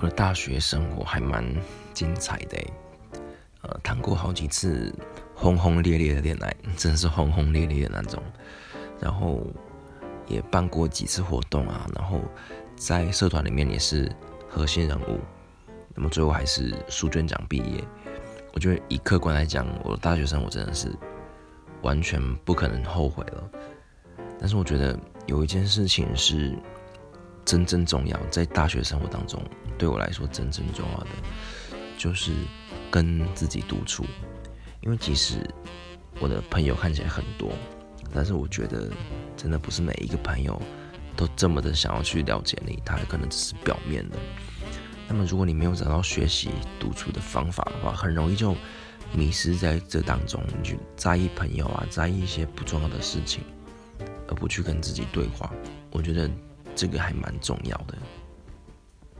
我的大学生活还蛮精彩的，呃，谈过好几次轰轰烈烈的恋爱，真的是轰轰烈烈的那种。然后也办过几次活动啊，然后在社团里面也是核心人物。那么最后还是书卷奖毕业。我觉得以客观来讲，我的大学生活真的是完全不可能后悔了。但是我觉得有一件事情是。真正重要，在大学生活当中，对我来说真正重要的就是跟自己独处。因为即使我的朋友看起来很多，但是我觉得真的不是每一个朋友都这么的想要去了解你，他可能只是表面的。那么如果你没有找到学习独处的方法的话，很容易就迷失在这当中，你去在意朋友啊，在意一些不重要的事情，而不去跟自己对话。我觉得。这个还蛮重要的。